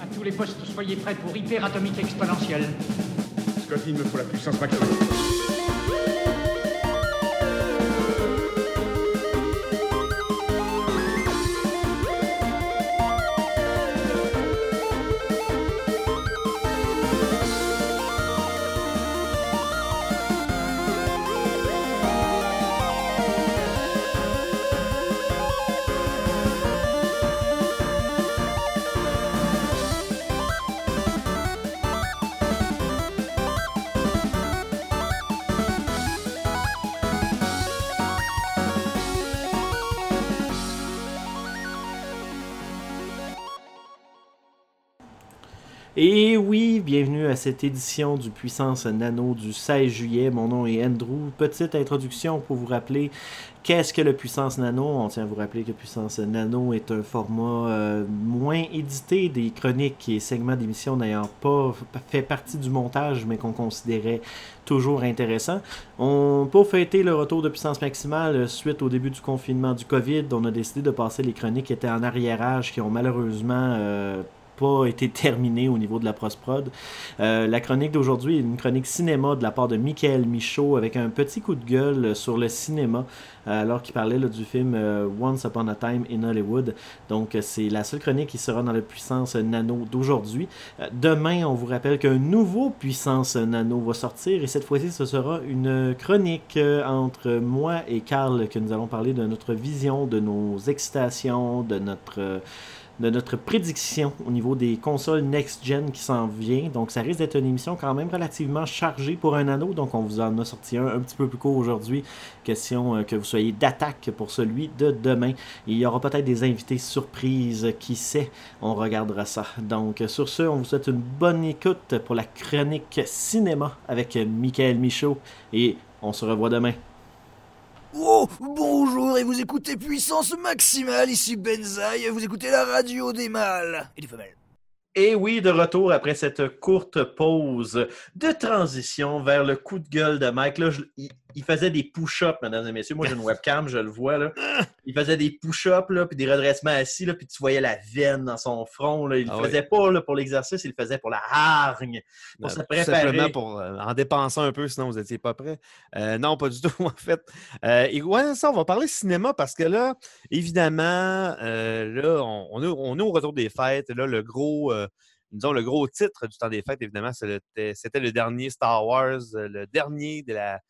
À tous les postes, soyez prêts pour hyper atomique exponentielle. Scott, il me faut la puissance maximale. Et oui, bienvenue à cette édition du Puissance Nano du 16 juillet. Mon nom est Andrew. Petite introduction pour vous rappeler qu'est-ce que le Puissance Nano. On tient à vous rappeler que Puissance Nano est un format euh, moins édité des chroniques et segments d'émissions n'ayant pas fait partie du montage, mais qu'on considérait toujours intéressant. On, pour fêter le retour de puissance maximale euh, suite au début du confinement du COVID, on a décidé de passer les chroniques qui étaient en arriérage, qui ont malheureusement euh, pas été terminé au niveau de la prosprod. Euh, la chronique d'aujourd'hui est une chronique cinéma de la part de Michael Michaud avec un petit coup de gueule sur le cinéma euh, alors qu'il parlait là, du film euh, Once Upon a Time in Hollywood. Donc c'est la seule chronique qui sera dans la puissance nano d'aujourd'hui. Demain, on vous rappelle qu'un nouveau puissance nano va sortir et cette fois-ci ce sera une chronique entre moi et Carl que nous allons parler de notre vision, de nos excitations, de notre... de notre prédiction au niveau des consoles next-gen qui s'en vient. Donc, ça risque d'être une émission quand même relativement chargée pour un anneau. Donc, on vous en a sorti un un petit peu plus court aujourd'hui. Question euh, que vous soyez d'attaque pour celui de demain. Il y aura peut-être des invités surprises. Qui sait? On regardera ça. Donc, sur ce, on vous souhaite une bonne écoute pour la chronique cinéma avec Michael Michaud. Et on se revoit demain. Oh, bonjour et vous écoutez Puissance Maximale, ici Benzaï, vous écoutez la radio des mâles et des femelles. Et oui, de retour après cette courte pause de transition vers le coup de gueule de Mike. Là, il, faisait des push-ups, mesdames et messieurs. Moi, j'ai une webcam, je le vois. Là. Il faisait des push-ups, puis des redressements assis, là, puis tu voyais la veine dans son front. Là. Il le Ah faisait pas là, pour l'exercice, il le faisait pour la hargne, pour se tout préparer. simplement pour euh, en dépensant un peu, sinon vous n'étiez pas prêt. Euh, non, pas du tout, en fait. Euh, et ouais, ça, on va parler cinéma parce que là, évidemment, là, on, on est, on est au retour des fêtes. Là, le gros, disons, le gros titre du temps des fêtes, évidemment, le- c'était le dernier Star Wars, le dernier de la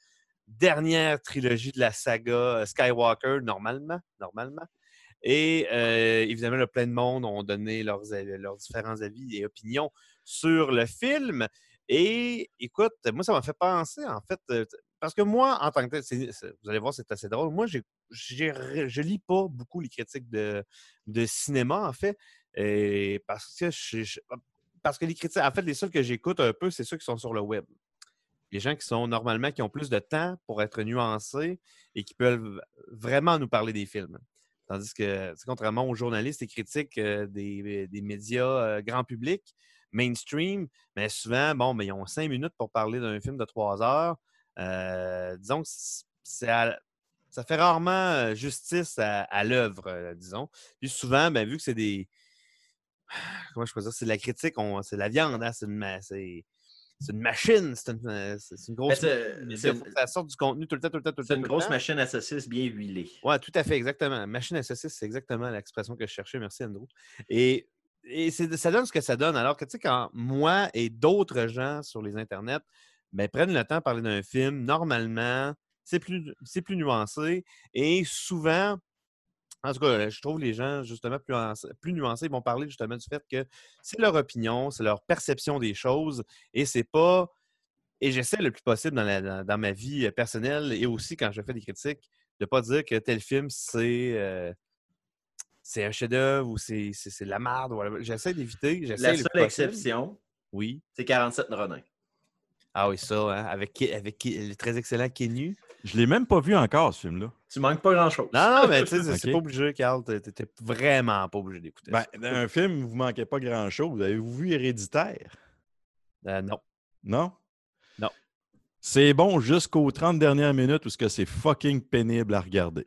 dernière trilogie de la saga euh, Skywalker, normalement. normalement. Et euh, évidemment, plein de monde ont donné leurs, leurs différents avis et opinions sur le film. Et écoute, moi, ça m'a fait penser, en fait, euh, parce que moi, en tant que tel, vous allez voir, c'est assez drôle. Moi, j'ai, j'ai je lis pas beaucoup les critiques de, de cinéma, en fait, parce que je- parce que les critiques, en fait, les seuls que j'écoute un peu, c'est ceux qui sont sur le web. Les gens qui sont normalement, qui ont plus de temps pour être nuancés et qui peuvent vraiment nous parler des films. Tandis que, contrairement aux journalistes et critiques des, médias grand public, mainstream, mais souvent, bon, mais ils ont cinq minutes pour parler d'un film de trois heures. Disons que ça fait rarement justice à, l'œuvre, disons. Puis souvent, ben, vu que c'est des. Comment je peux dire? C'est la critique, c'est de la viande, hein, c'est c'est- une machine, c'est une, euh, une grosse. machine. ça sorte du contenu tout le temps, tout le temps, tout le temps. C'est une grosse temps. machine à saucisse bien huilée. Oui, tout à fait, exactement. Machine à saucisse, c'est exactement l'expression que je cherchais. Merci, Andrew. Et, et ça donne ce que ça donne. Alors que, tu sais, quand moi et d'autres gens sur les internets ben, prennent le temps de parler d'un film, normalement, c'est plus, c'est plus nuancé. Et souvent, en tout cas, je trouve les gens, justement, plus, nuancés- plus nuancés, ils vont parler justement du fait que c'est leur opinion, c'est leur perception des choses et c'est pas. Et j'essaie le plus possible dans, la- dans- dans ma vie euh, personnelle et aussi quand je fais des critiques, de ne pas dire que tel film, c'est. euh, c'est un chef-d'œuvre ou c'est de la merde. J'essaie d'éviter. La le seule exception, Oui. c'est 47 Ronin. Ah oui, ça, hein, avec, avec le très excellent Kenu. Je l'ai même pas vu encore, ce film-là. Tu manques pas grand-chose. Non, non, mais tu sais, c'est- c'est pas obligé, Carl. T'es t'es vraiment pas obligé d'écouter Ben, ça. dans un film, vous manquez pas grand-chose. Avez-vous vu Héréditaire? Euh, non. Non? Non. C'est bon jusqu'aux 30 dernières minutes où c'est fucking pénible à regarder.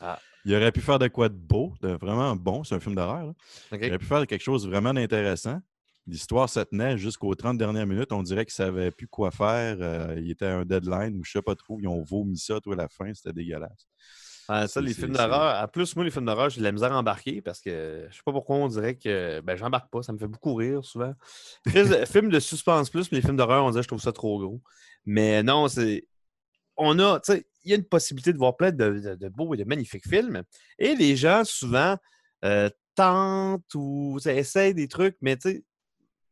Ah. Il aurait pu faire de quoi de beau, de vraiment bon. C'est un film d'horreur. Il aurait pu faire quelque chose de vraiment d'intéressant. L'histoire se tenait jusqu'aux 30 dernières minutes. On dirait qu'ils ne savaient plus quoi faire. Euh, il était à un deadline ou je sais pas trop. Ils ont vomi ça tout à la fin. C'était dégueulasse. Ah, ça, les films d'horreur. En plus, moi, les films d'horreur, j'ai de la misère à embarquer parce que je sais pas pourquoi on dirait que ben, j'embarque pas. Ça me fait beaucoup rire souvent. Film film de suspense plus, mais les films d'horreur, on dirait que je trouve ça trop gros. Mais non, c'est. On a, tu sais, il y a une possibilité de voir plein de, de- de beaux et de magnifiques films. Et les gens, souvent, euh, tentent ou essayent des trucs, mais tu sais,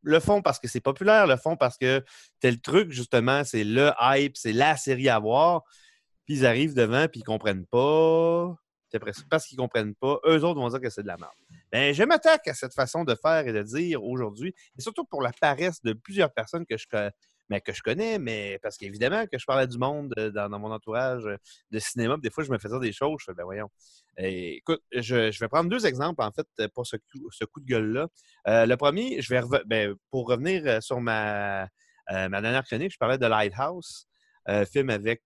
le font parce que c'est populaire, le font parce que tel truc, justement, c'est le hype, c'est la série à voir. Puis ils arrivent devant, puis ils comprennent pas. Parce qu'ils comprennent pas, eux autres vont dire que c'est de la merde. Ben, je m'attaque à cette façon de faire et de dire aujourd'hui, et surtout pour la paresse de plusieurs personnes que je, co- mais que je connais, mais parce qu'évidemment que je parlais du monde euh, dans, mon entourage euh, de cinéma, des fois je me faisais des choses, je fais, ben voyons. Écoute, je, vais prendre deux exemples, en fait, euh, pour ce coup, ce coup de gueule-là. Le premier, je vais ben, pour revenir sur ma, ma dernière chronique, je parlais de Lighthouse, euh, film avec,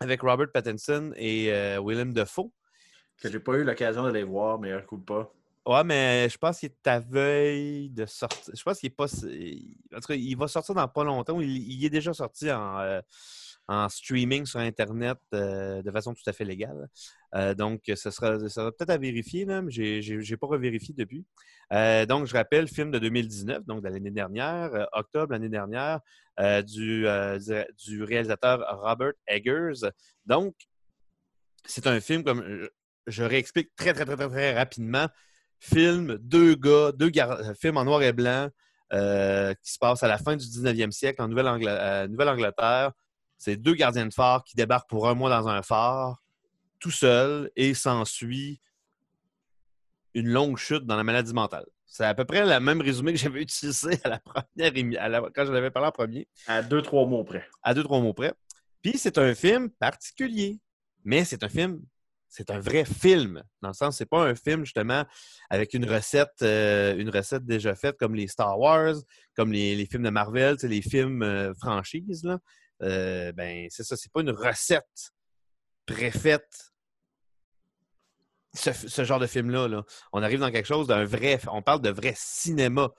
avec Robert Pattinson et Willem Dafoe. Que j'ai pas eu l'occasion d'aller voir, mais un coup pas. Ouais, mais je pense qu'il est à veille de sortir. Je pense qu'il est pas. En tout cas, il va sortir dans pas longtemps. Il, est déjà sorti en, euh, streaming sur Internet euh, de façon tout à fait légale. Euh, donc, ce sera, ça sera peut-être à vérifier, même. Je n'ai pas revérifié depuis. Donc, je rappelle, film de 2019, donc de l'année dernière, octobre l'année dernière, du, du- réalisateur Robert Eggers. Donc, c'est un film comme. je- Je réexplique très, très, très, très, très rapidement film, deux gars, deux gar- euh, films en noir et blanc euh, qui se passent à la fin du 19e siècle en euh, Nouvelle-Angleterre. C'est deux gardiens de phare qui débarquent pour un mois dans un phare, tout seul, et s'ensuit une longue chute dans la maladie mentale. C'est à peu près le même résumé que j'avais utilisé à la première à la- quand je l'avais parlé en premier À deux, trois mots près. à deux, trois mots près. Puis c'est un film particulier, mais c'est un film, c'est un vrai film, dans le sens, c'est pas un film justement avec une recette, euh, une recette déjà faite comme les Star Wars, comme les, films de Marvel, les films euh, franchises. Là. Euh, ben, c'est ça, c'est pas une recette préfaite. Ce, ce genre de film-là, là. on arrive dans quelque chose d'un vrai, on parle de vrai cinéma.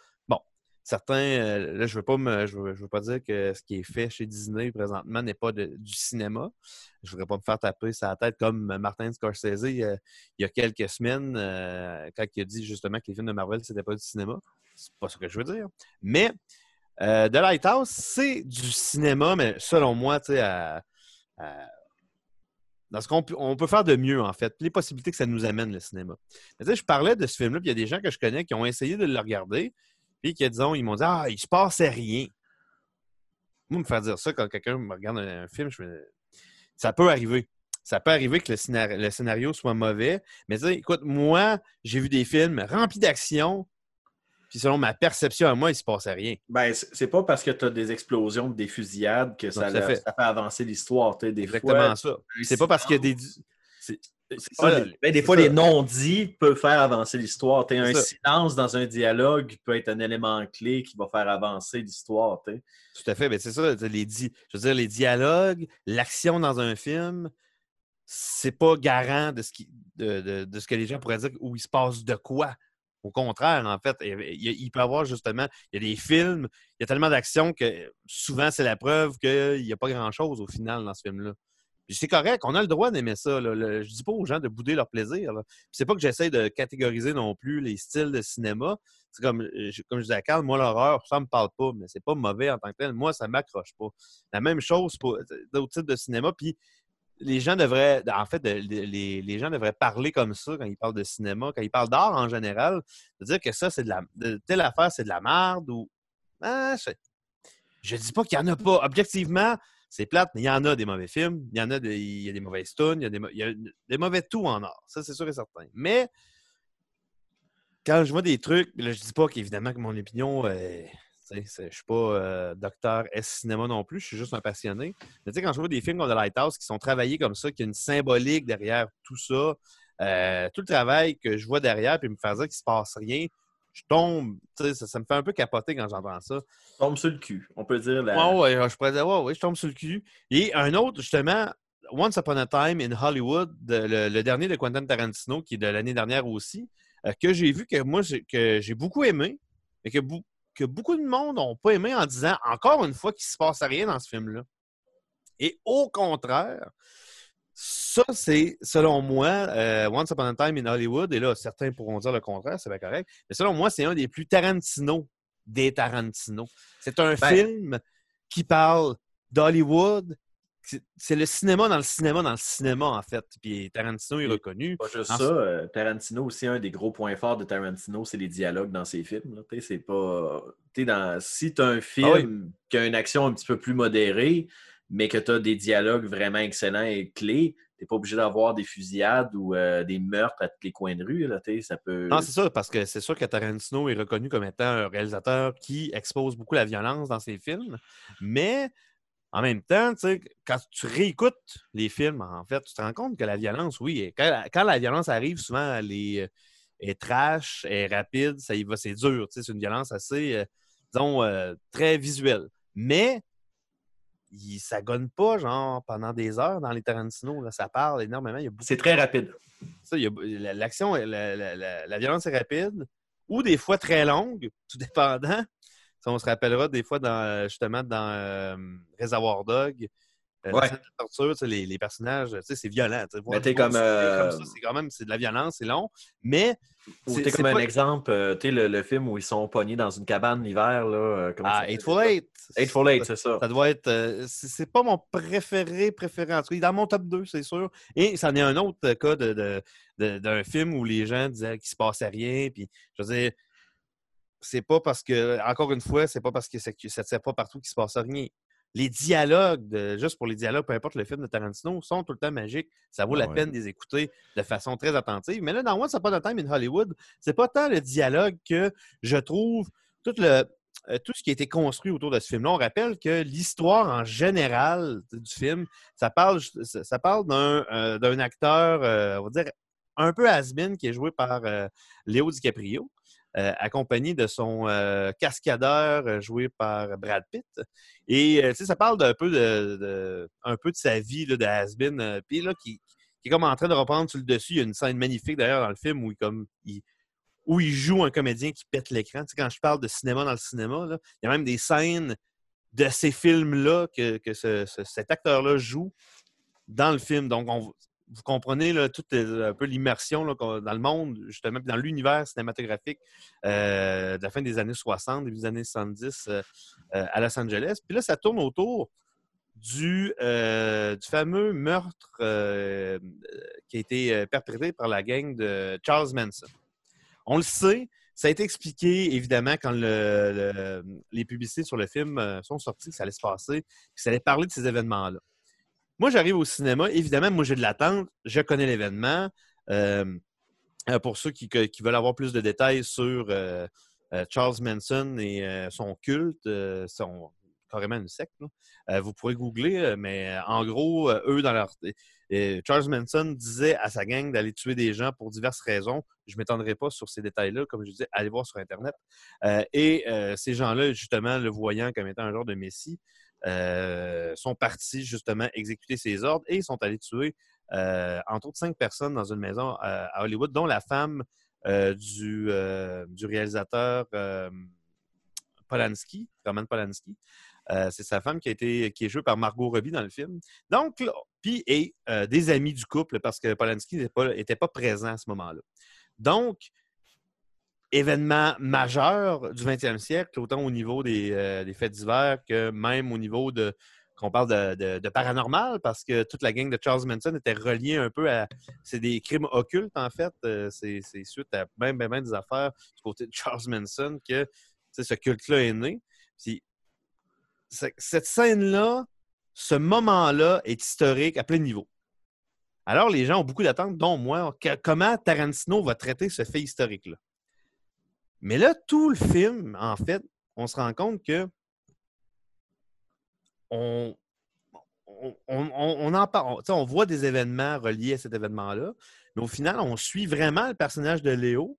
Certains, euh, là, je veux je veux, pas dire que ce qui est fait chez Disney présentement n'est pas du cinéma. Je voudrais pas me faire taper sa tête comme Martin Scorsese euh, il y a quelques semaines euh, quand il a dit justement que les films de Marvel c'était pas du cinéma. C'est pas ce que je veux dire. Mais The Lighthouse, c'est du cinéma, mais selon moi, dans ce qu'on peut, faire de mieux, en fait. Les possibilités que ça nous amène, le cinéma. Je parlais de ce film-là, puis il y a des gens que je connais qui ont essayé de le regarder, puis qui, disons, ils m'ont dit Ah, il se passait rien. Moi, me faire dire ça quand quelqu'un me regarde un, un film, je me... ça peut arriver. Ça peut arriver que le scénario, le scénario soit mauvais. Mais tu sais, écoute, moi, j'ai vu des films remplis d'action, puis selon ma perception à moi, il se passait rien. Ben, c'est pas parce que tu as des explosions, des fusillades que ça, fait. ça fait avancer l'histoire. Exactement fois, ça. C'est pas parce qu'il y a des. Ça, des, ben, des fois, ça. les non-dits peuvent faire avancer l'histoire. Un ça. silence dans un dialogue peut être un élément clé qui va faire avancer l'histoire. Tout à fait. Ben, c'est ça. Les, di- je veux dire, les dialogues, l'action dans un film, c'est pas garant de ce, qui, de, de- de ce que les gens pourraient dire où il se passe de quoi. Au contraire, en fait, il, peut y avoir justement, il y a des films, il y a tellement d'action que souvent c'est la preuve qu'il n'y a pas grand-chose au final dans ce film-là. C'est correct, on a le droit d'aimer ça. là. Le- je dis pas aux gens de bouder leur plaisir. C'est pas que j'essaie de catégoriser non plus les styles de cinéma. C'est comme, euh, je- comme je disais à Carl, moi, l'horreur, ça me parle pas, mais c'est pas mauvais en tant que tel. Moi, ça m'accroche pas. La même chose pour d'autres types de cinéma. Puis les gens devraient, en fait, les, les gens devraient parler comme ça quand ils parlent de cinéma, quand ils parlent d'art en général, de dire que ça, c'est de la. telle affaire, c'est de la merde ou. Ah, je, je dis pas qu'il y en a pas. Objectivement, c'est plate, mais il y en a des mauvais films, il y en a des, il y a des mauvaises tunes, il y a des, il y a des mauvais tout en art. Ça, c'est sûr et certain. Mais quand je vois des trucs, là, je dis pas qu'évidemment que mon opinion, euh, je suis pas euh, docteur S cinéma non plus, je suis juste un passionné. Mais tu sais, quand je vois des films comme The Lighthouse qui sont travaillés comme ça, qu'il y a une symbolique derrière tout ça, euh, tout le travail que je vois derrière, puis me faire dire qu'il se passe rien, je tombe, tu sais, ça, ça me fait un peu capoter quand j'entends ça. Tombe sur le cul. On peut dire la... Ouais, ouais, je pourrais dire, ouais, ouais, je tombe sur le cul. Et un autre, justement, Once Upon a Time in Hollywood, de- le, le dernier de Quentin Tarantino, qui est de l'année dernière aussi, euh, que j'ai vu que moi, que j'ai beaucoup aimé, mais que, que beaucoup de monde n'ont pas aimé en disant, encore une fois, qu'il ne se passe rien dans ce film-là. Et au contraire, ça, c'est, selon moi, euh, Once Upon a Time in Hollywood, et là, certains pourront dire le contraire, c'est bien correct, mais selon moi, c'est un des plus Tarantino des Tarantino. C'est un Ben- film qui parle d'Hollywood. C'est- le cinéma dans le cinéma dans le cinéma, en fait. Puis Tarantino est reconnu. Pas juste En- ça, euh, Tarantino aussi, un des gros points forts de Tarantino, c'est les dialogues dans ses films. là. C'est pas. dans... Si tu as un film Ah oui. qui a une action un petit peu plus modérée, mais que tu as des dialogues vraiment excellents et clés, tu n'es pas obligé d'avoir des fusillades ou euh, des meurtres à tous les coins de rue. Là, ça peut... Non, c'est ça, parce que c'est sûr que Tarantino est reconnu comme étant un réalisateur qui expose beaucoup la violence dans ses films. Mais en même temps, quand tu réécoutes les films, en fait, tu te rends compte que la violence, oui, quand, la violence arrive, souvent, elle est, elle est trash, elle est rapide, ça y va, c'est dur. C'est une violence assez, euh, disons, euh, très visuelle. Mais il, ça gonne pas, genre, pendant des heures dans les Tarantino. Là, ça parle énormément. C'est très rapide. ça, il y a- la- l'action, la, la- la- la violence est rapide ou des fois très longue, tout dépendant. Ça, on se rappellera des fois dans, justement dans euh, Réservoir Dog. Euh, la Ouais. torture, les, les personnages, c'est violent. comme, euh, comme c'est quand même de la violence, c'est long, mais c'est- comme un exemple, euh, tu le, le film où ils sont pognés dans une cabane l'hiver. là, Ah, s'appelle Eightful ça? Eight. Eightful Eight, c'est ça. Ça doit être. c'est pas mon préféré, préféré. En tout cas, il est dans mon top 2, c'est sûr. Et c'en est un autre cas de, de- de- d'un film où les gens disaient qu'il se passait rien. Puis, je veux dire, c'est pas parce que, encore une fois, c'est pas parce que, ça ne pas partout qu'il se passe rien. Les dialogues, de- juste pour les dialogues, peu importe le film de Tarantino, sont tout le temps magiques. Ça vaut Ah la ouais. peine de les écouter de façon très attentive. Mais là, dans Once Upon a Time in Hollywood, c'est pas tant le dialogue que je trouve tout le, euh, tout ce qui a été construit autour de ce film-là. On rappelle que l'histoire en général du film, ça parle, ça parle d'un euh, d'un acteur, euh, on va dire, un peu has-been qui est joué par euh, Léo DiCaprio. Euh, accompagné de son euh, cascadeur euh, joué par Brad Pitt. Et ça parle peu de, un peu de sa vie de has-been. euh, Puis là, qui, est comme en train de reprendre sur le dessus. Il y a une scène magnifique d'ailleurs dans le film où il, comme, où il joue un comédien qui pète l'écran. Quand je parle de cinéma dans le cinéma, là, il y a même des scènes de ces films-là que, que ce- ce- cet acteur-là joue dans le film. Donc, on- vous comprenez là, toute euh, un peu l'immersion dans le monde, justement, dans l'univers cinématographique euh, de la fin des années 60, début des années 70 euh, à Los Angeles. Puis là, ça tourne autour du, fameux meurtre qui a été perpétré par la gang de Charles Manson. On le sait, ça a été expliqué, évidemment, quand le- le- les publicités sur le film sont sorties, que ça allait se passer, que ça allait parler de ces événements-là. Moi, j'arrive au cinéma, évidemment, moi j'ai de l'attente, je connais l'événement. Euh, euh, pour ceux qui, veulent avoir plus de détails sur euh, Charles Manson et son culte, son carrément une secte, vous pourrez googler, mais en gros, eux, dans leur. Charles Manson disait à sa gang d'aller tuer des gens pour diverses raisons. Je ne m'étendrai pas sur ces détails-là, comme je disais, allez voir sur Internet. Et ces gens-là, justement, le voyant comme étant un genre de messie, euh, sont partis justement exécuter ses ordres et sont allés tuer, euh, entre autres, cinq personnes dans une maison euh, à Hollywood, dont la femme euh, du, du réalisateur Polanski, Roman Polanski. C'est sa femme qui a été qui est jouée par Margot Robbie dans le film. Donc, puis et des amis du couple parce que Polanski n'était pas, pas présent à ce moment-là. Donc, événement majeur du 20e siècle, autant au niveau des, euh, des faits divers que même au niveau de qu'on parle de, de- paranormal, parce que toute la gang de Charles Manson était reliée un peu à... C'est des crimes occultes, en fait. Euh, c'est suite à même, même, même des affaires du côté de Charles Manson que ce culte-là est né. Puis, ce- cette scène-là, ce moment-là est historique à plein niveau. Alors, les gens ont beaucoup d'attentes, dont moi. comment Tarantino va traiter ce fait historique-là? Mais là, tout le film, en fait, on se rend compte que on, on, on- on en parle. on- on voit des événements reliés à cet événement-là, mais au final, on suit vraiment le personnage de Léo.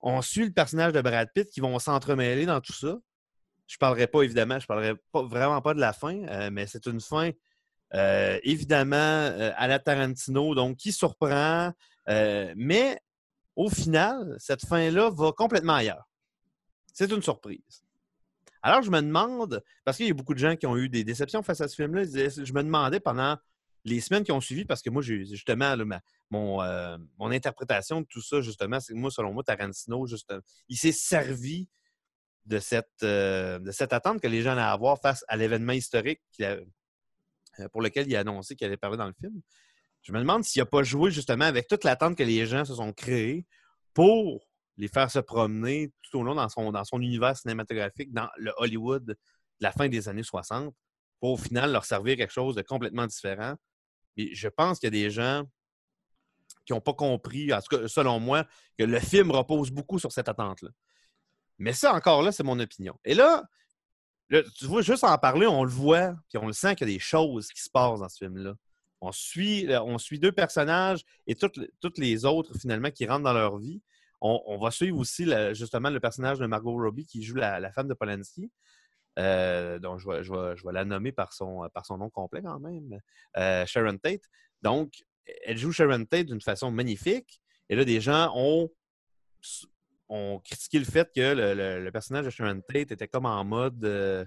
On suit le personnage de Brad Pitt qui vont s'entremêler dans tout ça. Je ne parlerai pas, évidemment, je ne parlerai vraiment pas de la fin, euh, mais c'est une fin Euh, évidemment, euh, à la Tarantino, donc qui surprend, mais au final, cette fin-là va complètement ailleurs. C'est une surprise. Alors, je me demande, parce qu'il y a beaucoup de gens qui ont eu des déceptions face à ce film-là, je me demandais pendant les semaines qui ont suivi, parce que moi, justement, mon, euh, mon interprétation de tout ça, justement, c'est que moi, selon moi, Tarantino, juste, il s'est servi de cette, euh, de cette attente que les gens allaient avoir face à l'événement historique euh, pour lequel il a annoncé qu'il allait parler dans le film. Je me demande s'il n'a pas joué justement avec toute l'attente que les gens se sont créés pour les faire se promener tout au long dans son, univers cinématographique, dans le Hollywood de la fin des années 60, pour au final leur servir quelque chose de complètement différent. Et je pense qu'il y a des gens qui n'ont pas compris, en tout cas, selon moi, que le film repose beaucoup sur cette attente-là. Mais ça, encore là, c'est mon opinion. Et là, là, tu vois, juste en parler, on le voit, puis on le sent qu'il y a des choses qui se passent dans ce film-là. On suit, euh, on suit deux personnages et toutes, les- autres, finalement, qui rentrent dans leur vie. On, va suivre aussi, justement, le personnage de Margot Robbie qui joue la, femme de Polanski. Euh, donc, je vais, je, vais, la nommer par son, par son nom complet quand même. Euh, Sharon Tate. Donc, elle joue Sharon Tate d'une façon magnifique. Et là, des gens ont, critiqué le fait que le, personnage de Sharon Tate était comme en mode euh,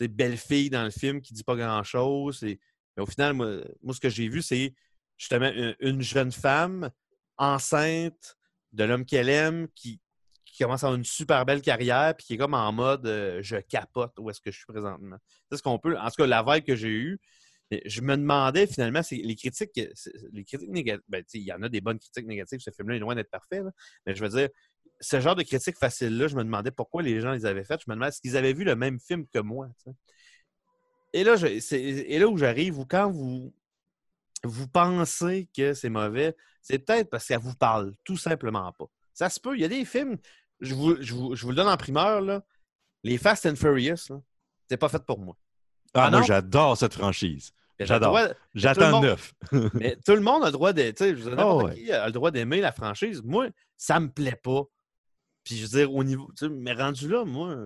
belle fille dans le film qui dit pas grand-chose. Mais au final, moi, moi, ce que j'ai vu, c'est justement une, une jeune femme enceinte de l'homme qu'elle aime qui, commence à avoir une super belle carrière puis qui est comme en mode euh, je capote où est-ce que je suis présentement. C'est ce qu'on peut. En tout cas, la vibe que j'ai eue, je me demandais finalement, c'est les critiques, les critiques négatives. ben, il y en a des bonnes critiques négatives. Ce film-là est loin d'être parfait. là. Mais je veux dire, ce genre de critiques faciles-là, je me demandais pourquoi les gens les avaient faites. Je me demandais est-ce qu'ils avaient vu le même film que moi. Et là, je- et là où j'arrive, quand vous, vous pensez que c'est mauvais, c'est peut-être parce que ça vous parle tout simplement pas. Ça se peut. Il y a des films, je vous, je vous- je vous le donne en primeur, là, les Fast and Furious, c'est pas fait pour moi. Ah, Ah moi, non? j'adore cette franchise. J'adore. J'attends neuf. Mais tout le monde a le droit de. Tu sais, je veux dire, n'importe Oh, ouais. qui a le droit d'aimer la franchise. Moi, ça me plaît pas. Puis je veux dire, au niveau. Mais rendu là, moi.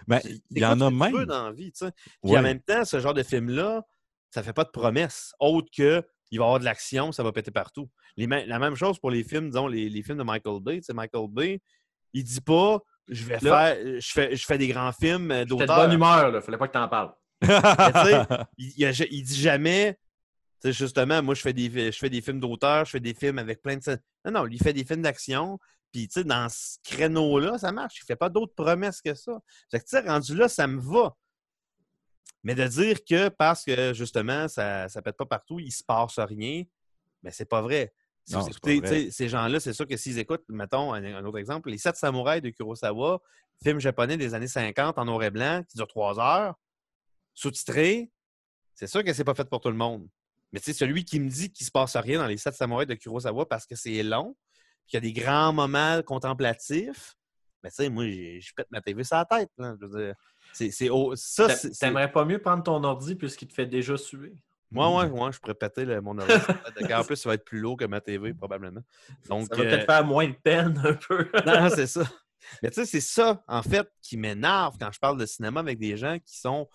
Euh, Ben, il y en a même. dans la vie, tu sais. Puis Ouais. en même temps, ce genre de film-là, ça fait pas de promesses autre que il va y avoir de l'action, ça va péter partout. Les la même chose pour les films, disons, les, les films de Michael Bay. Tu sais, Michael Bay, il dit pas je vais Là- faire. Je fais, je fais des grands films euh, J'étais de d'auteur. bonne humeur, là. Fallait pas que t'en parles. Mais il, il, a il dit jamais, tu sais, justement, moi, je fais des, je fais des films d'auteur, je fais des films avec plein de. Non, non, il fait des films d'action. Puis, tu sais, dans ce créneau-là, ça marche. Il fait pas d'autres promesses que ça. Fait que, tu sais, rendu là, ça me va. Mais de dire que parce que, justement, ça ne pète pas partout, il se passe rien, ben, c'est pas vrai. Si Non, vous écoutez, pas vrai. ces gens-là, c'est sûr que s'ils écoutent, mettons, un, un autre exemple, Les Sept Samouraïs de Kurosawa, film japonais des années 50 en noir et blanc, qui dure trois heures, sous-titré, c'est sûr que c'est pas fait pour tout le monde. Mais tu sais, celui qui me dit qu'il se passe rien dans les sept samouraïs de Kurosawa parce que c'est long, qu'il y a des grands moments contemplatifs, mais tu sais, moi, je pète ma TV sur la tête. là. Je veux dire, c'est, c'est, ça, c'est, T'aimerais pas mieux prendre ton ordi puisqu'il te fait déjà suer? Moi, ouais, ouais, je pourrais péter le- mon ordi. en plus, ça va être plus lourd que ma TV, probablement. Donc, Ça va euh, peut-être faire moins de peine un peu. non, c'est ça. Mais tu sais, c'est ça, en fait, qui m'énerve quand je parle de cinéma avec des gens qui sont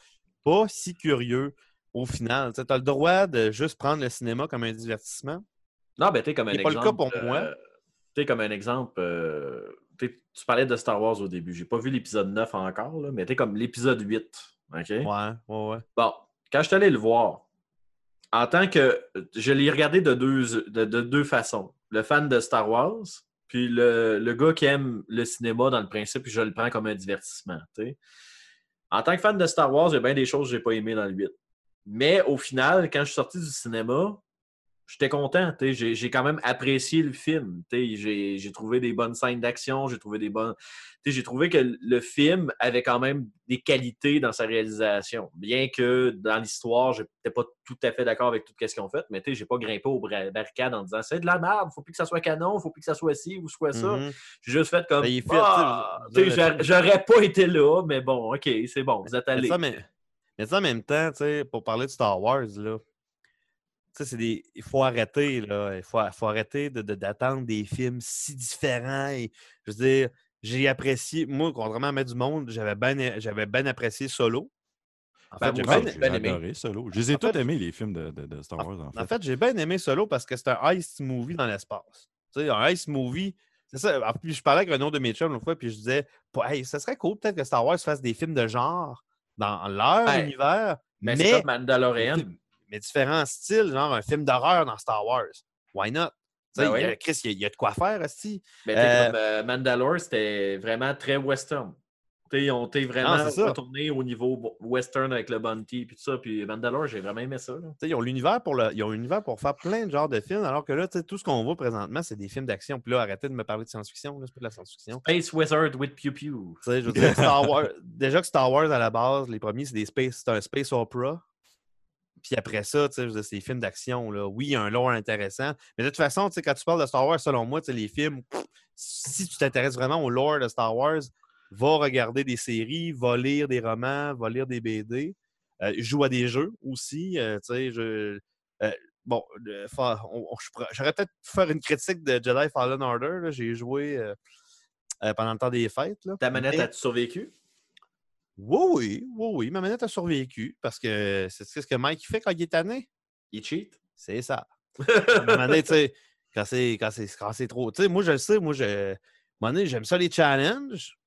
pas si curieux au final. Tu as le droit de juste prendre le cinéma comme un divertissement. Non, ben, t'es comme un C'est pas exemple. le cas pour moi. Comme un exemple. euh, tu parlais de Star Wars au début. J'ai pas vu l'épisode 9 encore, là, mais t'es comme l'épisode 8. OK? Ouais, ouais, ouais. Bon, quand je suis allé le voir, en tant que. Je l'ai regardé de deux, de, de deux façons. Le fan de Star Wars, puis le, le gars qui aime le cinéma dans le principe, puis je le prends comme un divertissement. tu. En tant que fan de Star Wars, il y a bien des choses que j'ai pas aimées dans le 8. Mais au final, quand je suis sorti du cinéma, j'étais content. J'ai quand même apprécié le film. J'ai trouvé des bonnes scènes d'action, j'ai trouvé des bonnes. J'ai trouvé que le film avait quand même des qualités dans sa réalisation. Bien que dans l'histoire, je n'étais pas tout à fait d'accord avec tout ce qu'ils ont fait, mais j'ai pas grimpé aux barricades en disant c'est de la merde, faut plus que ça soit canon, faut plus que ça soit ci ou soit ça. Mhm. J'ai juste fait comme. Ben, Ah, j'aurais- pas été là, mais bon, ok, c'est bon, vous êtes Mais allés. ça, mais, mais ça, en même temps, pour parler de Star Wars, là, c'est des. Il faut arrêter, là. Il faut, faut arrêter de- de- d'attendre des films si différents. Et, je veux dire, j'ai apprécié. Moi, contrairement à Mettre du Monde, j'avais bien j'avais bien apprécié Solo. En Ben, fait, j'ai bien, aimé. adoré Solo. Je les ai En tous fait- aimés, les films de, de- de Star Wars, en fait. En fait, j'ai bien aimé Solo parce que c'est un heist movie dans l'espace. Tu sais, un heist movie, c'est ça. En plus, je parlais avec un autre de mes chums l'autre fois, puis je disais, hey, ça serait cool peut-être que Star Wars fasse des films de genre dans leur univers, Mais, mais, c'est comme Mandalorian. Mais différents styles, genre un film d'horreur dans Star Wars. Why not? Ben il y a- oui. Chris, il y, a- il y a de quoi faire, aussi. Mais t'sais, Euh, comme euh, Mandalore, c'était vraiment très western. T'sais, ils ont été vraiment c'est ça. retournés au niveau western avec le Bounty puis tout ça. Puis Mandalore, j'ai vraiment aimé ça. là. Tu sais, ils ont l'univers pour le, ils ont l'univers pour faire plein de genres de films, alors que là, tout ce qu'on voit présentement, c'est des films d'action. Puis là, arrêtez de me parler de science-fiction, c'est pas de la science-fiction. Space Wizard with Pew Pew. Tu sais, je veux dire, Star Wars, déjà que Star Wars, à la base, les premiers, c'est des space, c'est un space opera. Puis après ça, tu sais, c'est des films d'action. là. Oui, il y a un lore intéressant. Mais de toute façon, tu sais, quand tu parles de Star Wars, selon moi, tu sais, les films, pff, si tu t'intéresses vraiment au lore de Star Wars, va regarder des séries, va lire des romans, va lire des BD. Euh, joue à des jeux aussi. euh, tu sais, je. euh, bon, j'aurais peut-être pu faire une critique de Jedi Fallen Order. J'ai joué pendant le temps des fêtes. Là. Ta manette a-tu survécu? Oui, oui, oui, oui. Ma manette a survécu parce que c'est ce que Mike fait quand il est tanné. Il cheat? C'est ça. Moment donné, tu sais, quand c'est trop. Tu sais, moi, je le sais, moi, je, j'aime ça les challenges.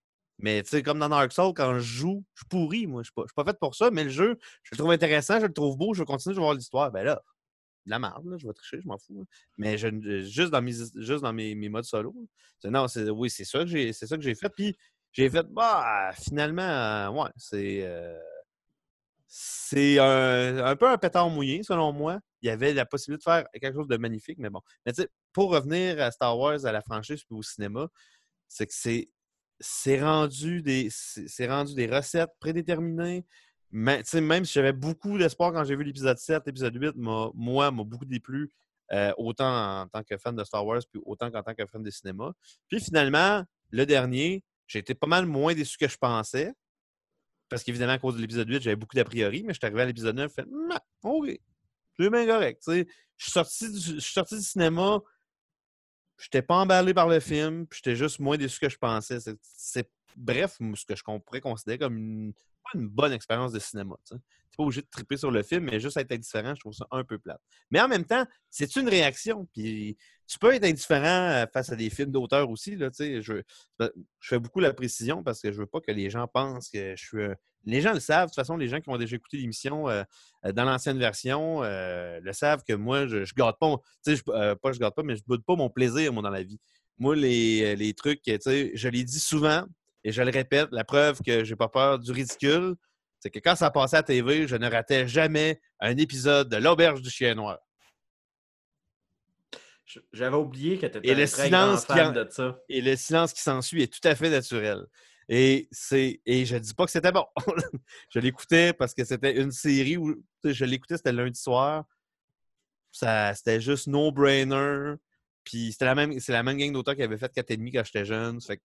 Mais tu sais, comme dans Dark Souls, quand je joue, je suis pourri, moi. Je suis pas, je suis pas fait pour ça, mais le jeu, je le trouve intéressant, je le trouve beau, je veux continuer, je veux voir l'histoire. Ben là, de la merde, là, je vais tricher, je m'en fous. là. Mais je, ne- juste dans mes, juste dans mes, mes modes solo. Non, oui, c'est ça que j'ai c'est ça que j'ai fait. Puis j'ai fait, bah, finalement, euh, ouais, c'est. euh, c'est un, un peu un pétard mouillé, selon moi. Il y avait la possibilité de faire quelque chose de magnifique, mais bon. Mais tu sais, pour revenir à Star Wars, à la franchise puis au cinéma, c'est que c'est c'est rendu des c'est rendu des recettes prédéterminées. Mais, même si j'avais beaucoup d'espoir quand j'ai vu l'épisode 7, l'épisode 8, m'a- moi, m'a beaucoup déplu, euh, autant en tant que fan de Star Wars, puis autant qu'en tant que fan de cinéma. Puis finalement, le dernier, j'ai été pas mal moins déçu que je pensais. Parce qu'évidemment, à cause de l'épisode 8, j'avais beaucoup d'a priori, mais je suis arrivé à l'épisode 9 et fait OK, c'est bien correct. Je suis sorti je suis sorti du cinéma, j'étais pas emballé par le film, puis j'étais juste moins déçu que je pensais. C'est- bref, ce que je pourrais considérer comme une, une bonne expérience de cinéma. Tu n'es pas obligé de triper sur le film, mais juste être indifférent, je trouve ça un peu plate. Mais en même temps, c'est une réaction. Puis tu peux être indifférent euh, face à des films d'auteur aussi. Là, je, je fais beaucoup la précision parce que je veux pas que les gens pensent que je suis. Les gens le savent. De toute façon, les gens qui ont déjà écouté l'émission euh, euh, dans l'ancienne version le savent que moi, je, je garde pas. je- euh, pas je garde pas, mais je boude pas mon plaisir, moi, dans la vie. Moi, les, les trucs, je les dis souvent et je le répète, la preuve que j'ai pas peur du ridicule, c'est que quand ça passait à TV, je ne ratais jamais un épisode de L'Auberge du Chien Noir. J'avais oublié que tu étais Et un le très grand silence qui en- de ça. Et le silence qui s'ensuit est tout à fait naturel. Et, c'est, et je dis pas que c'était bon. je l'écoutais parce que c'était une série où je l'écoutais, c'était lundi soir. Ça, c'était juste no-brainer. Puis c'était la même, c'est la même gang d'auteurs qui avait fait 4,5 quand j'étais jeune. Fait que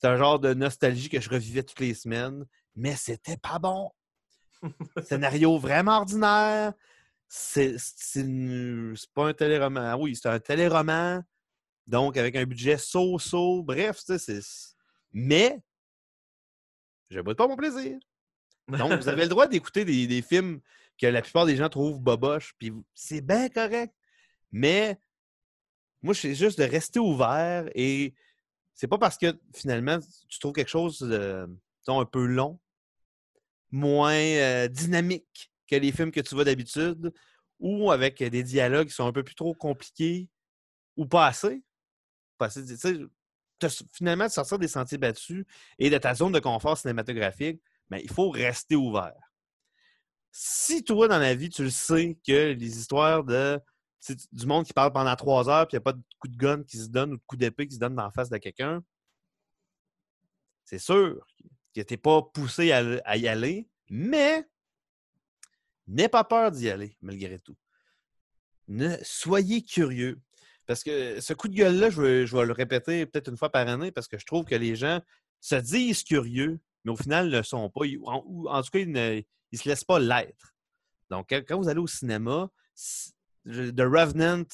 c'est un genre de nostalgie que je revivais toutes les semaines. Mais c'était pas bon. Scénario vraiment ordinaire. C'est, pas un téléroman. Ah Oui, c'est un téléroman. Donc, avec un budget so-so. Bref, tu sais, c'est. Mais, je ne pas mon plaisir. Donc, vous avez le droit d'écouter des, des films que la plupart des gens trouvent boboches, puis c'est bien correct. Mais, moi, c'est juste de rester ouvert et c'est pas parce que finalement, tu trouves quelque chose disons, un peu long, moins euh, dynamique que les films que tu vois d'habitude, ou avec des dialogues qui sont un peu plus trop compliqués, ou pas assez. Finalement, de sortir des sentiers battus et de ta zone de confort cinématographique, ben, il faut rester ouvert. Si toi, dans la vie, tu le sais que les histoires de sais, du monde qui parle pendant trois heures puis il n'y a pas de coup de gun qui se donne ou de coup d'épée qui se donne dans la face de quelqu'un, c'est sûr que tu n'es pas poussé à, y aller, mais n'aie pas peur d'y aller, malgré tout. Soyez curieux. Parce que ce coup de gueule-là, je je vais le répéter peut-être une fois par année parce que je trouve que les gens se disent curieux, mais au final ne le sont pas. Ils- En, ou en tout cas, ils ne ils se laissent pas l'être. Donc, quand, vous allez au cinéma, The Revenant,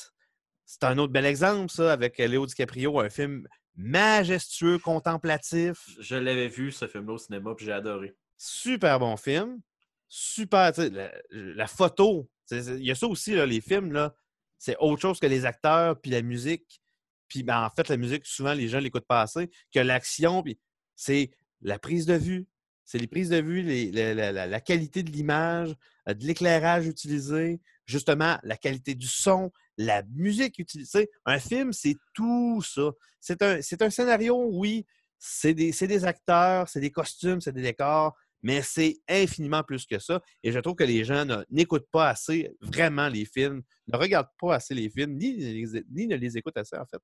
c'est un autre bel exemple, ça, avec Léo DiCaprio, un film majestueux, contemplatif. Je l'avais vu, ce film-là, au cinéma, puis j'ai adoré. Super bon film. super. La, la photo, il y a ça aussi, là, les films, là, c'est autre chose que les acteurs, puis la musique. Puis ben, en fait, la musique, souvent, les gens l'écoutent pas assez, que l'action, puis c'est la prise de vue. C'est les prises de vue, les- la, la- la- la qualité de l'image, de l'éclairage utilisé, justement, la qualité du son, la musique utilisée. Un film, c'est tout ça. C'est un, scénario, oui, c'est des, acteurs, c'est des costumes, c'est des décors, mais c'est infiniment plus que ça. Et je trouve que les gens n'écoutent pas assez vraiment les films, ne regardent pas assez les films, ni, ne les- écoutent assez, en fait,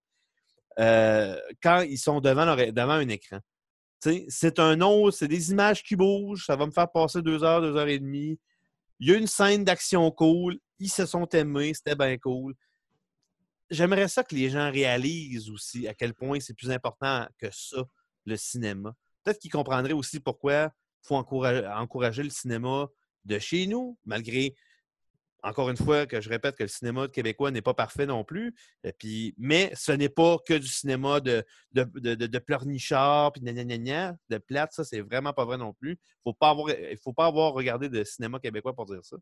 euh, quand ils sont devant, un écran. C'est un autre, c'est des images qui bougent, ça va me faire passer deux heures, deux heures et demie. Il y a une scène d'action cool, ils se sont aimés, c'était bien cool. J'aimerais ça que les gens réalisent aussi à quel point c'est plus important que ça, le cinéma. Peut-être qu'ils comprendraient aussi pourquoi il faut encourager, le cinéma de chez nous, malgré, encore une fois, que je répète que le cinéma québécois n'est pas parfait non plus. Et puis, mais ce n'est pas que du cinéma de, de, de, de, pleurnichard, puis de de plate. Ça, c'est vraiment pas vrai non plus. Il ne faut pas avoir regardé de cinéma québécois pour dire ça.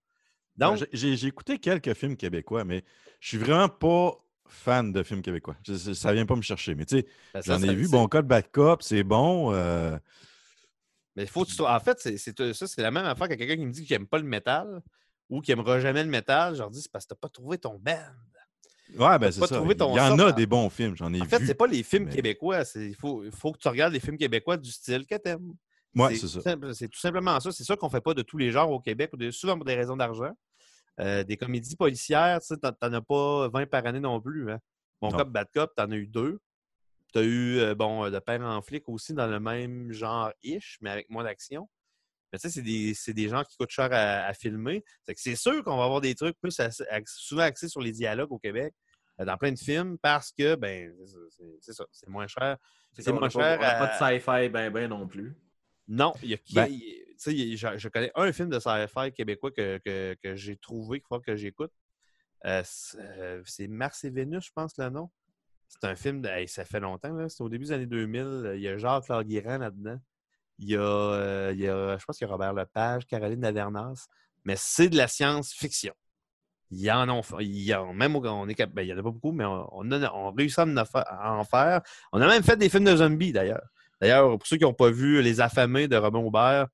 Donc, J'ai- écouté quelques films québécois, mais je suis vraiment pas fan de films québécois. Je- ça vient pas me chercher. Mais tu sais, ben, j'en ai vu Bon Cop, Bad Cop, c'est bon. euh, Mais faut que tu En fait, c'est, ça, c'est la même affaire que quelqu'un qui me dit qu'il n'aime pas le métal ou qui n'aimera jamais le métal. Je leur dis, c'est parce que tu n'as pas trouvé ton band. Ouais, ben c'est ça. Il y en sort, a hein. des bons films, j'en ai En vu. fait, c'est pas les films mais- québécois. Il faut, il faut que tu regardes les films québécois du style que tu aimes. Ouais, c'est ça. C'est tout simplement ça. C'est ça qu'on fait pas de tous les genres au Québec, souvent pour des raisons d'argent. Euh, des comédies policières, tu t'en as pas 20 par année non plus. Hein. Bon Non. Cop, Bad Cop, t'en as eu deux. T'as eu, euh, bon, euh, de père en flic aussi dans le même genre-ish, mais avec moins d'action. Mais tu sais, c'est des, des gens qui coûtent cher à, à filmer. C'est sûr qu'on va avoir des trucs plus souvent axés sur les dialogues au Québec, euh, dans plein de films, parce que, ben, c'est ça, c'est- moins cher. C'est On moins pas, cher. on à- pas de sci-fi ben ben non plus. Non, il y a, Ben- je, je connais un film de sci-fi québécois que, que, que j'ai trouvé, qu'il faut que j'écoute. Euh, c'est euh, c'est Mars et Vénus, je pense, le nom. C'est un film, de, hey, ça fait longtemps, c'est au début des années 2000. Il y a Jacques Laguirand là-dedans. Il y, a, euh, il y a, je pense qu'il y a Robert Lepage, Caroline Lavernas. Mais c'est de la science-fiction. Il y en a, il y en, même on est ben, il y en a pas beaucoup, mais on, on, a, on réussit à en, fa- à en faire. On a même fait des films de zombies, d'ailleurs. D'ailleurs, pour ceux qui n'ont pas vu Les Affamés de Robin Aubert,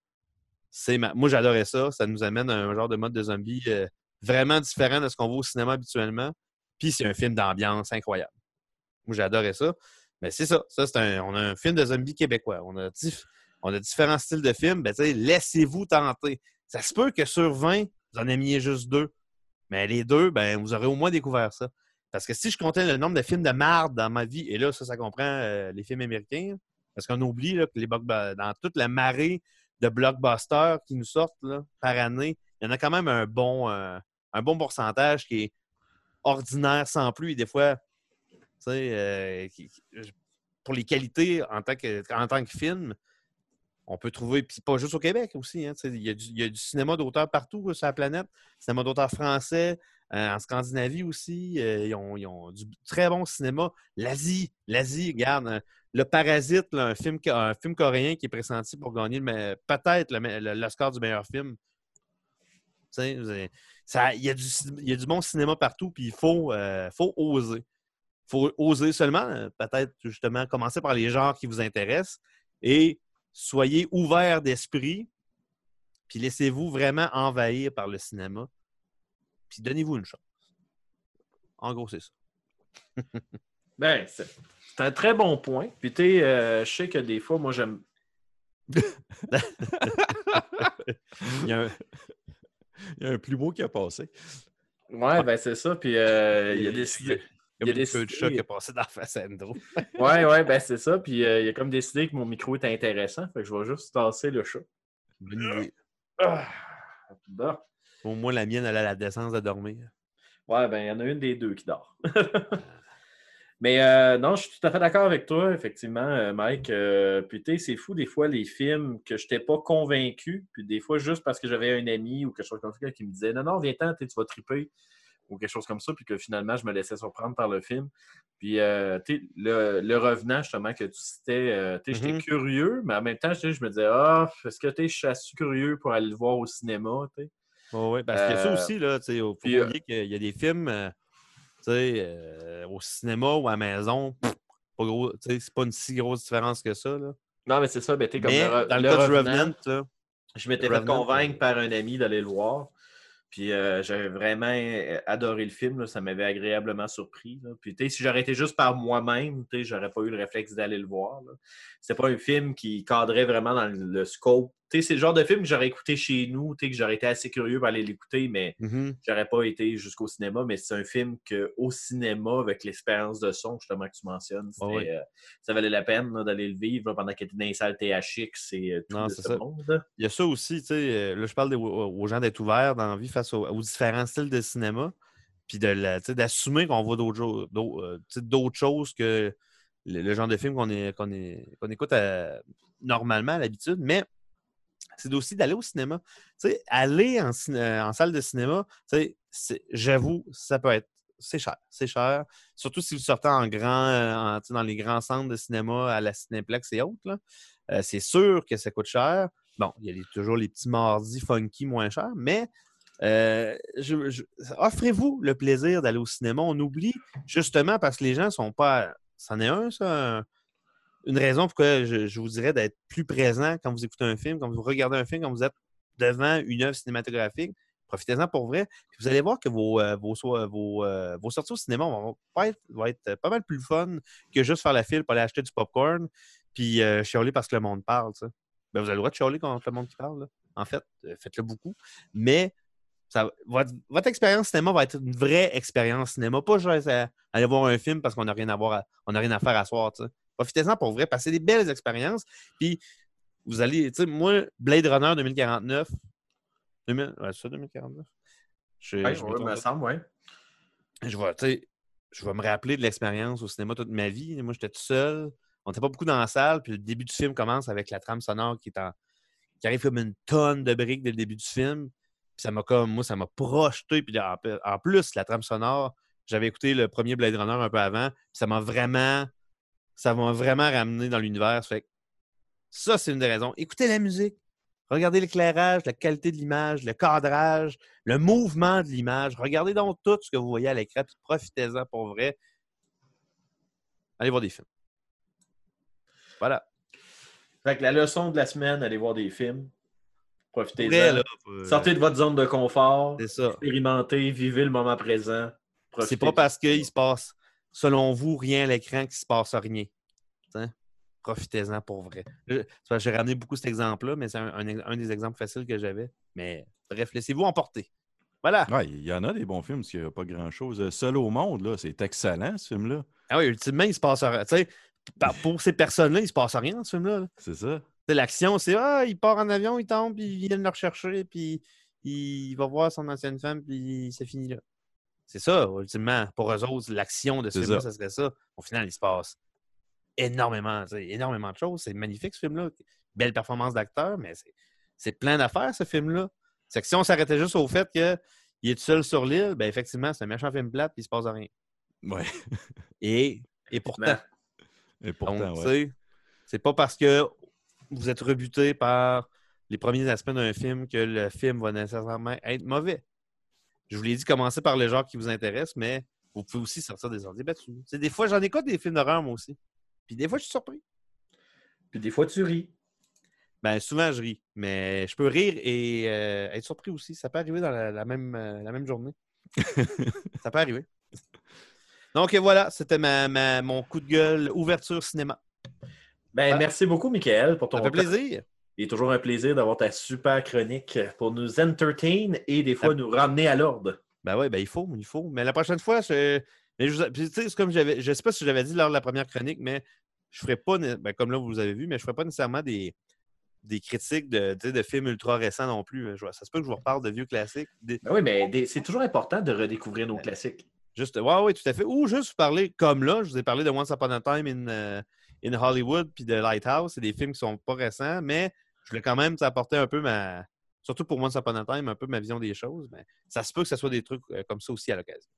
c'est moi j'adorais ça. Ça nous amène à un genre de mode de zombie euh, vraiment différent de ce qu'on voit au cinéma habituellement. Puis c'est un film d'ambiance incroyable. Moi j'adorais ça. Mais c'est ça. ça c'est un, on a un film de zombies québécois. On a, on a différents styles de films. Ben, laissez-vous tenter. Ça se peut que sur 20, vous en aimiez juste deux. Mais les deux, ben, vous aurez au moins découvert ça. Parce que si je comptais le nombre de films de marde dans ma vie, et là, ça, ça comprend euh, les films américains, parce qu'on oublie que blockbu- dans toute la marée de blockbusters qui nous sortent par année, il y en a quand même un bon, euh, un bon pourcentage qui est ordinaire sans plus. Et des fois, euh, pour les qualités en tant que, film, on peut trouver, puis pas juste au Québec aussi, hein, il, y a du, y a du cinéma d'auteur partout sur la planète, cinéma d'auteur français, en Scandinavie aussi, euh, ils, ont, du très bon cinéma. L'Asie, l'Asie, regarde, euh, Le Parasite, un, film, un film coréen qui est pressenti pour gagner peut-être l'Oscar du meilleur film. Il y, a du bon cinéma partout, puis il faut, euh, faut oser. Il faut oser seulement, euh, peut-être justement, commencer par les genres qui vous intéressent et soyez ouverts d'esprit, puis laissez-vous vraiment envahir par le cinéma, puis donnez-vous une chance. En gros, c'est ça. Ben, c'est un très bon point. Puis, tu sais, euh, je sais que des fois, moi, j'aime. Il y a un- Il y a un plumeau qui a passé. Ouais, ben, c'est ça. Puis, euh, il y a des. Il y a a des feux de chat qui est passé dans la face à Andrew. Ouais, ouais, ben, c'est ça. Puis, euh, il a comme décidé que mon micro est intéressant. Fait que je vais juste tasser le chat. Bonne idée. Ah. Au moins, la mienne, elle a la décence de dormir. Ouais, ben, il y en a une des deux qui dort. Mais euh, non, je suis tout à fait d'accord avec toi, effectivement, euh, Mike. Euh, puis, tu sais, c'est fou, des fois, les films que je n'étais pas convaincu, puis des fois, juste parce que j'avais un ami ou quelque chose comme ça qui me disait Non, non, viens-t'en, tu vas triper. ou quelque chose comme ça, puis que finalement, je me laissais surprendre par le film. Puis, euh, tu sais, le, le revenant, justement, que tu citais, tu sais, j'étais Mhm. curieux, mais en même temps, je me disais, ah, est-ce que tu assez curieux pour aller le voir au cinéma, tu Oui, parce a ça Euh, aussi, là. Il faut puis, euh, qu'il y a des films, euh, tu sais, au cinéma ou à la maison, pff, pas gros, tu sais, c'est pas une si grosse différence que ça, là. Non, mais c'est ça, ben, tu sais, comme Mais le, re- dans le, le cas du Revenant, Revenant, je m'étais fait convaincre par un ami d'aller le voir. Puis euh, j'avais vraiment adoré le film. là. Ça m'avait agréablement surpris. là. Puis tu sais, si j'aurais été juste par moi-même, tu sais, j'aurais pas eu le réflexe d'aller le voir. C'était pas un film qui cadrait vraiment dans le scope. C'est le genre de film que j'aurais écouté chez nous, que j'aurais été assez curieux pour aller l'écouter, mais mhm. j'aurais pas été jusqu'au cinéma. Mais c'est un film que au cinéma, avec l'expérience de son justement que tu mentionnes, oui. euh, ça valait la peine d'aller le vivre là, pendant qu'il était dans les salles THX et euh, tout Non, de ce ça. monde. Il y a ça aussi, tu sais. euh, Là, je parle des- aux, gens d'être ouverts dans la vie face aux, aux différents styles de cinéma, puis d'assumer qu'on voit d'autres choses que le, le genre de film qu'on écoute à- normalement à l'habitude, mais c'est aussi d'aller au cinéma. Tu aller en, ciné- en salle de cinéma, j'avoue, ça peut être. C'est cher. C'est cher. Surtout si vous sortez en grand, euh, en- dans les grands centres de cinéma, à la Cinéplex et autres. Euh, c'est sûr que ça coûte cher. Bon, il y a toujours les petits mardis funky moins chers, mais euh, offrez-vous le plaisir d'aller au cinéma. On oublie justement parce que les gens sont pas. C'en est un, ça. Une raison pourquoi je, je vous dirais d'être plus présent quand vous écoutez un film, quand vous regardez un film, quand vous êtes devant une œuvre cinématographique. Profitez-en pour vrai. Puis vous allez voir que vos, euh, vos, euh, vos sorties au cinéma vont, être, pas mal plus fun que juste faire la file pour aller acheter du popcorn puis euh, chialer parce que le monde parle. sais. Ben, vous avez le droit de chialer contre le monde qui parle. En fait, euh, faites-le beaucoup. Mais ça, votre, expérience cinéma va être une vraie expérience cinéma. Pas juste aller voir un film parce qu'on n'a rien à voir on rien à faire à soir. Profitez-en pour vrai, passez des belles expériences. Puis vous allez, tu sais, moi, Blade Runner 2049. 2000, ouais, c'est ça, 2049? Je, Ouais, je ouais, me semble, ouais. je vais, tu sais, je vais me rappeler de l'expérience au cinéma toute ma vie. Moi, j'étais tout seul. On n'était pas beaucoup dans la salle. Puis le début du film commence avec la trame sonore qui est en. qui arrive comme une tonne de briques dès le début du film. Puis ça m'a comme. Moi, ça m'a projeté. Puis en, en plus, la trame sonore, j'avais écouté le premier Blade Runner un peu avant. Puis ça m'a vraiment. Ça m'a vraiment ramené dans l'univers. Ça fait que ça, c'est une des raisons. Écoutez la musique. Regardez l'éclairage, la qualité de l'image, le cadrage, le mouvement de l'image. Regardez donc tout ce que vous voyez à l'écran, puis profitez-en pour vrai. Allez voir des films. Voilà. Fait que la leçon de la semaine, allez voir des films. Profitez-en. euh, Sortez de votre zone de confort. C'est ça. Expérimentez, vivez le moment présent. C'est pas parce qu'il se passe, selon vous, rien à l'écran qu'il se passe rien. Profitez-en pour vrai. J'ai ramené beaucoup cet exemple-là, mais c'est un, un ex- un des exemples faciles que j'avais. Mais bref, laissez-vous emporter. Voilà. Ouais, il y en a des bons films, parce qu'il n'y a pas grand-chose. Euh, Seul au monde, là, c'est excellent, ce film-là. Ah oui, ultimement, il se passe rien. Pour ces personnes-là, il se passe rien ce film-là. là. C'est ça. L'action, c'est Ah, il part en avion, il tombe, puis il vient le rechercher, puis il va voir son ancienne femme, puis c'est fini là. C'est ça, ultimement. Pour eux autres, l'action de ce film-là, ça. ça serait ça. Au final, il se passe énormément, énormément de choses. C'est magnifique, ce film-là. Belle performance d'acteur, mais c'est- plein d'affaires, ce film-là. C'est que si on s'arrêtait juste au fait qu'il est tout seul sur l'île, ben effectivement, c'est un méchant film plate, puis il se passe rien. Ouais. Et, et pourtant, Et pourtant, ouais. c'est pas parce que vous êtes rebuté par les premiers aspects d'un film que le film va nécessairement être mauvais. Je vous l'ai dit, commencez par le genre qui vous intéresse, mais vous pouvez aussi sortir des ordres battus. Des fois, j'en écoute des films d'horreur, moi aussi. Puis des fois, je suis surpris. Puis des fois, tu ris. Ben, souvent, je ris. Mais je peux rire et euh, être surpris aussi. Ça peut arriver dans la, la même, euh, la même journée. Ça peut arriver. Donc, voilà, c'était ma, ma- mon coup de gueule ouverture cinéma. Ben, Ah. merci beaucoup, Michael, pour ton Ça fait plaisir. Il est toujours un plaisir d'avoir ta super chronique pour nous entertain et des fois nous ramener à l'ordre. Ben oui, ben il faut, il faut. Mais la prochaine fois, je. Mais je, c'est comme j'avais. Je sais pas si je l'avais dit lors de la première chronique, mais je ferai pas. ben, comme là, vous avez vu, mais je ferai pas nécessairement des, des critiques de, de films ultra récents non plus. Je- ça se peut que je vous reparle de vieux classiques. Des- Ben oui, mais des- c'est toujours important de redécouvrir nos classiques. juste, ouais, oui, tout à fait. Ou juste vous parler, comme là, je vous ai parlé de Once Upon a Time in, euh, in Hollywood puis de Lighthouse. C'est des films qui sont pas récents, mais je voulais quand même apporter un peu ma, surtout pour Once Upon a Time, un peu ma vision des choses, mais ça se peut que ce soit des trucs euh, comme ça aussi à l'occasion.